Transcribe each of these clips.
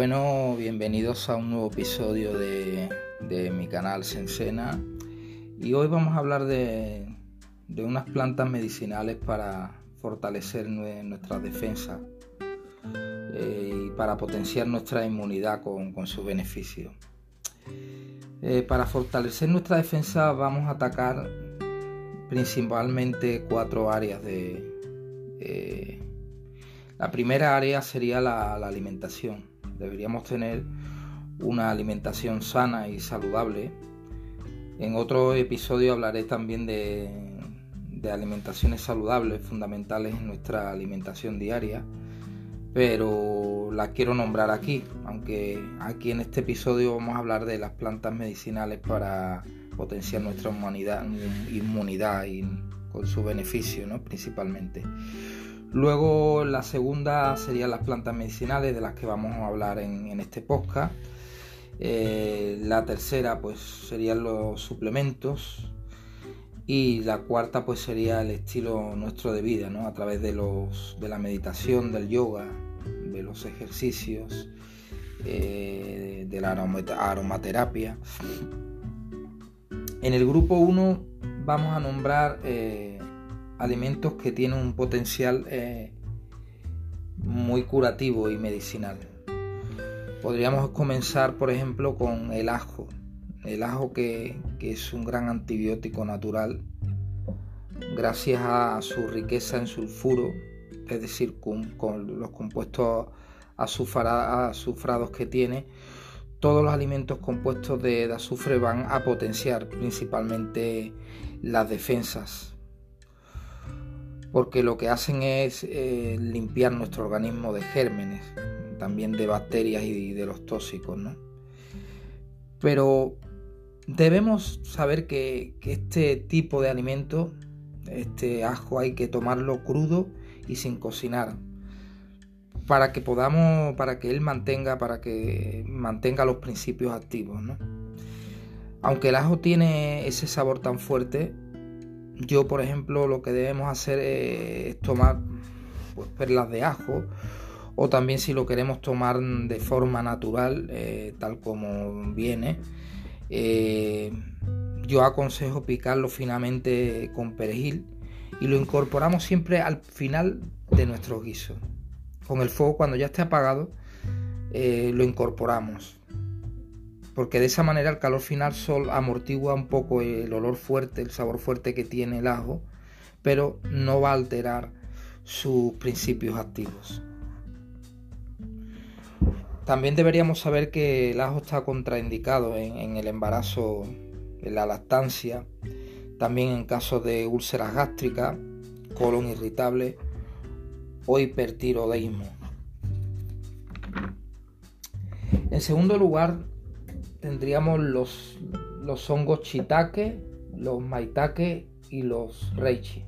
Bueno, bienvenidos a un nuevo episodio de, mi canal Sensena y hoy vamos a hablar de, unas plantas medicinales para fortalecer nuestra defensa eh, y para potenciar nuestra inmunidad con, con sus beneficios. Eh, para fortalecer nuestra defensa vamos a atacar principalmente cuatro áreas de... Eh, la primera área sería la alimentación Deberíamos tener una alimentación sana y saludable. En otro episodio hablaré también de, alimentaciones saludables fundamentales en nuestra alimentación diaria, pero la quiero nombrar aquí, aunque aquí en este episodio vamos a hablar de las plantas medicinales para potenciar nuestra humanidad, inmunidad y con su beneficio, ¿no? principalmente. Luego la segunda serían las plantas medicinales de las que vamos a hablar en, este podcast. Eh, la tercera pues serían los suplementos y la cuarta pues sería el estilo nuestro de vida, ¿no? A través de, los, de la meditación, del yoga, de los ejercicios, eh, de la aromaterapia. En el grupo 1 vamos a nombrar eh, alimentos que tienen un potencial eh, muy curativo y medicinal. Podríamos comenzar, por ejemplo, con el ajo. El ajo que, es un gran antibiótico natural gracias a su riqueza en sulfuro, es decir, con, los compuestos azufrados que tiene, todos los alimentos compuestos de azufre van a potenciar principalmente las defensas porque lo que hacen es eh, limpiar nuestro organismo de gérmenes, también de bacterias y de los tóxicos, ¿no? Pero debemos saber que, este tipo de alimento, este ajo, hay que tomarlo crudo y sin cocinar para que podamos, para que él mantenga, para que mantenga los principios activos, ¿no? Aunque el ajo tiene ese sabor tan fuerte, yo, por ejemplo, lo que debemos hacer es tomar pues, perlas de ajo o también si lo queremos tomar de forma natural, eh, tal como viene, eh, yo aconsejo picarlo finamente con perejil y lo incorporamos siempre al final de nuestro guiso. Con el fuego cuando ya esté apagado, eh, lo incorporamos porque de esa manera el calor final sol amortigua un poco el olor fuerte, el sabor fuerte que tiene el ajo, pero no va a alterar sus principios activos. También deberíamos saber que el ajo está contraindicado en, el embarazo, en la lactancia, también en casos de úlceras gástricas, colon irritable o hipertiroidismo. En segundo lugar, tendríamos los, los hongos shiitake, los maitake y los reishi.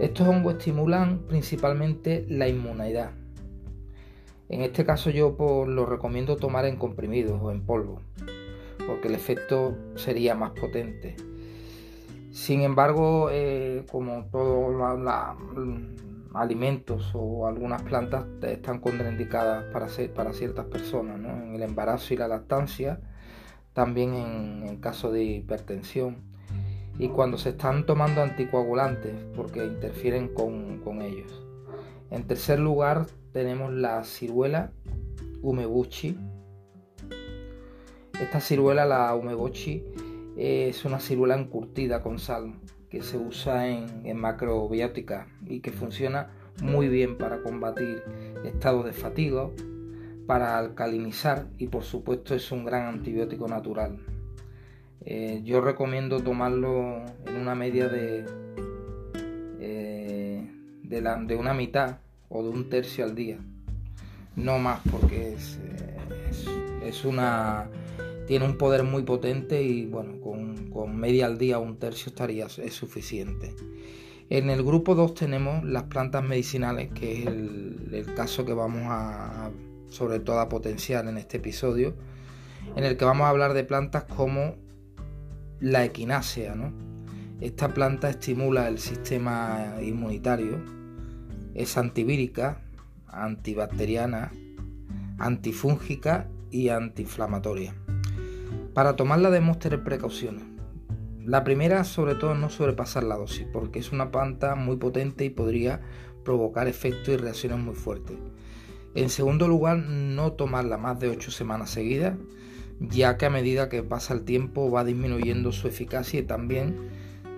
Estos hongos estimulan principalmente la inmunidad. En este caso yo pues, lo recomiendo tomar en comprimidos o en polvo, porque el efecto sería más potente. Sin embargo, eh, como todo la, alimentos o algunas plantas están contraindicadas para, para ciertas personas, en el embarazo y la lactancia, también en, caso de hipertensión y cuando se están tomando anticoagulantes porque interfieren con, ellos. En tercer lugar tenemos la ciruela umebuchi. Esta ciruela, la umebuchi, es una ciruela encurtida con sal que se usa en, macrobiótica y que funciona muy bien para combatir estados de fatiga, para alcalinizar y por supuesto es un gran antibiótico natural. Eh, yo recomiendo tomarlo en una media de, eh, de, una mitad o de un tercio al día. No más porque es, eh, una tiene un poder muy potente y bueno, con, media al día un tercio estaría es suficiente. En el grupo 2 tenemos las plantas medicinales, que es el, caso que vamos a sobre todo a potenciar en este episodio, en el que vamos a hablar de plantas como la equinácea. Esta planta estimula el sistema inmunitario, es antivírica, antibacteriana, antifúngica y antiinflamatoria. Para tomarla debemos tener precauciones. La primera, sobre todo, no sobrepasar la dosis, porque es una planta muy potente y podría provocar efectos y reacciones muy fuertes. En segundo lugar, no tomarla más de 8 semanas seguidas, ya que a medida que pasa el tiempo va disminuyendo su eficacia y también,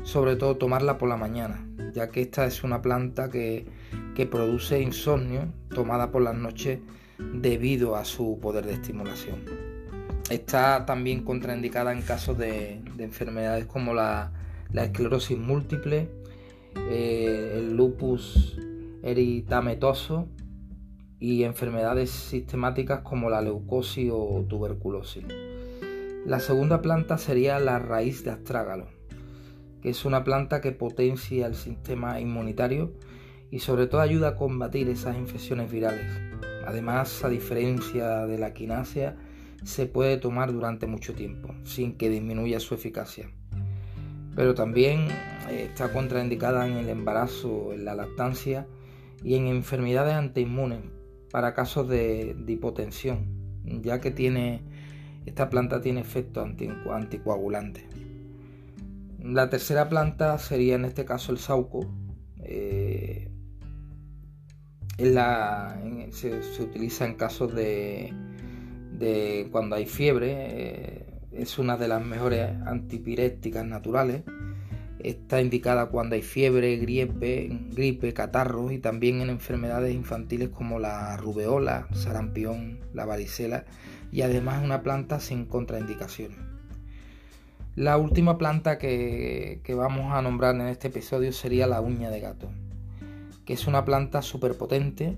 sobre todo, tomarla por la mañana, ya que esta es una planta que, produce insomnio tomada por las noches debido a su poder de estimulación. Está también contraindicada en casos de, enfermedades como la, esclerosis múltiple, eh, el lupus eritematoso y enfermedades sistemáticas como la leucosis o tuberculosis. La segunda planta sería la raíz de astrágalo, que es una planta que potencia el sistema inmunitario y sobre todo ayuda a combatir esas infecciones virales. Además, a diferencia de la quinasia, se puede tomar durante mucho tiempo sin que disminuya su eficacia. Pero también eh, está contraindicada en el embarazo, en la lactancia y en enfermedades antiinmunes para casos de, hipotensión, ya que tiene, esta planta tiene efecto anticoagulante. La tercera planta sería en este caso el sauco. Eh, se, utiliza en casos de, cuando hay fiebre. Eh, es una de las mejores antipirécticas naturales Está indicada cuando hay fiebre, gripe, gripe, catarros y también en enfermedades infantiles como la rubeola, sarampión, la varicela y además una planta sin contraindicaciones. La última planta que, vamos a nombrar en este episodio sería la uña de gato, que es una planta súper potente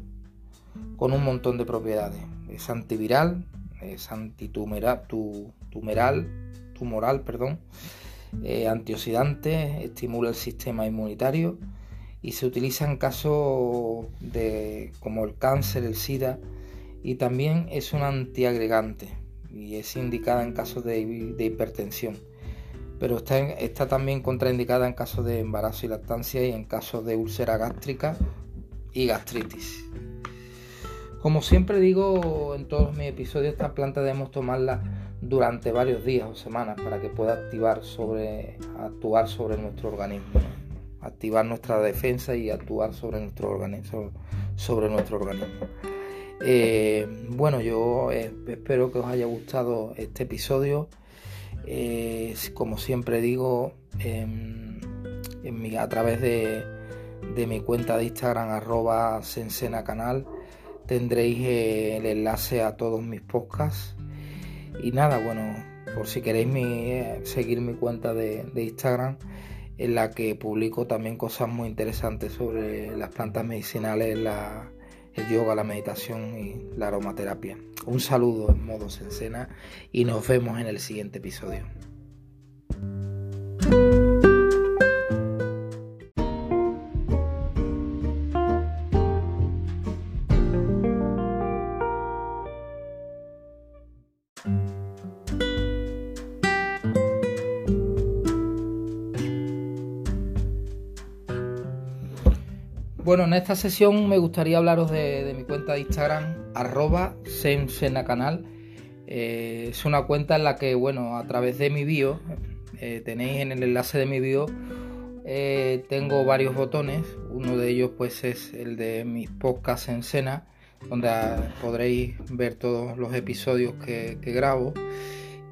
con un montón de propiedades. Es antiviral, es antitumoral, tumoral, perdón, eh, antioxidante, estimula el sistema inmunitario y se utiliza en casos de, como el cáncer, el SIDA y también es un antiagregante y es indicada en casos de, hipertensión. Pero está, está también contraindicada en casos de embarazo y lactancia y en casos de úlcera gástrica y gastritis. Como siempre digo en todos mis episodios, esta planta debemos tomarla durante varios días o semanas para que pueda actuar sobre nuestro organismo, activar nuestra defensa y actuar sobre nuestro organismo. Eh, bueno, yo eh, espero que os haya gustado este episodio. Eh, como siempre digo, a través de, de, mi cuenta de Instagram arroba Sensena Canal tendréis el enlace a todos mis podcasts y nada, bueno, por si queréis eh, seguir mi cuenta de, Instagram, en la que publico también cosas muy interesantes sobre las plantas medicinales, el yoga, la meditación y la aromaterapia. Un saludo en modo sencena y nos vemos en el siguiente episodio. Bueno, en esta sesión me gustaría hablaros de, mi cuenta de Instagram, arroba sensenacanal. Eh, es una cuenta en la que, bueno, a través de mi bio, eh, tenéis en el enlace de mi bio, eh, tengo varios botones. Uno de ellos, pues, es el de mis podcasts en Sena, donde podréis ver todos los episodios que grabo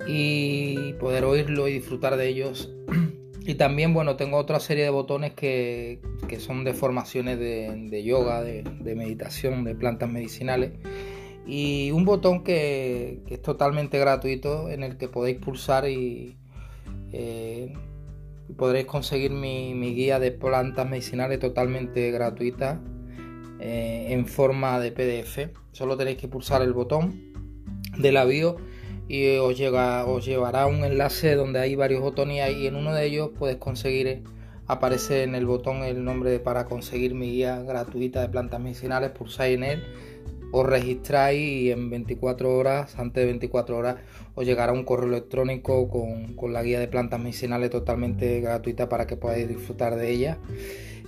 y poder oírlo y disfrutar de ellos y también, bueno, tengo otra serie de botones que, son de formaciones de, yoga, de, meditación, de plantas medicinales. Y un botón que, es totalmente gratuito en el que podéis pulsar y eh, podréis conseguir mi, guía de plantas medicinales totalmente gratuita eh, en forma de PDF. Solo tenéis que pulsar el botón de la bio y os, llega, os llevará a un enlace donde hay varios botones y en uno de ellos puedes conseguir, aparece en el botón el nombre para conseguir mi guía gratuita de plantas medicinales, pulsáis en él, os registráis y en 24 horas, antes de 24 horas, os llegará un correo electrónico con, la guía de plantas medicinales totalmente gratuita para que podáis disfrutar de ella.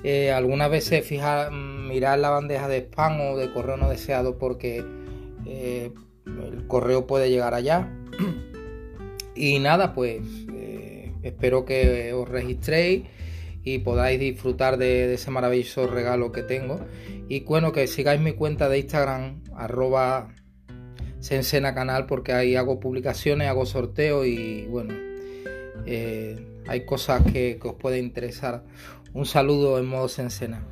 Eh, algunas veces fija, mirar la bandeja de spam o de correo no deseado porque eh, el correo puede llegar allá. Y nada, pues eh, espero que os registréis y podáis disfrutar de, ese maravilloso regalo que tengo. Y bueno, que sigáis mi cuenta de Instagram, arroba Sensena Canal, porque ahí hago publicaciones, hago sorteos y bueno, eh, hay cosas que, que os pueden interesar. Un saludo en modo Sensena.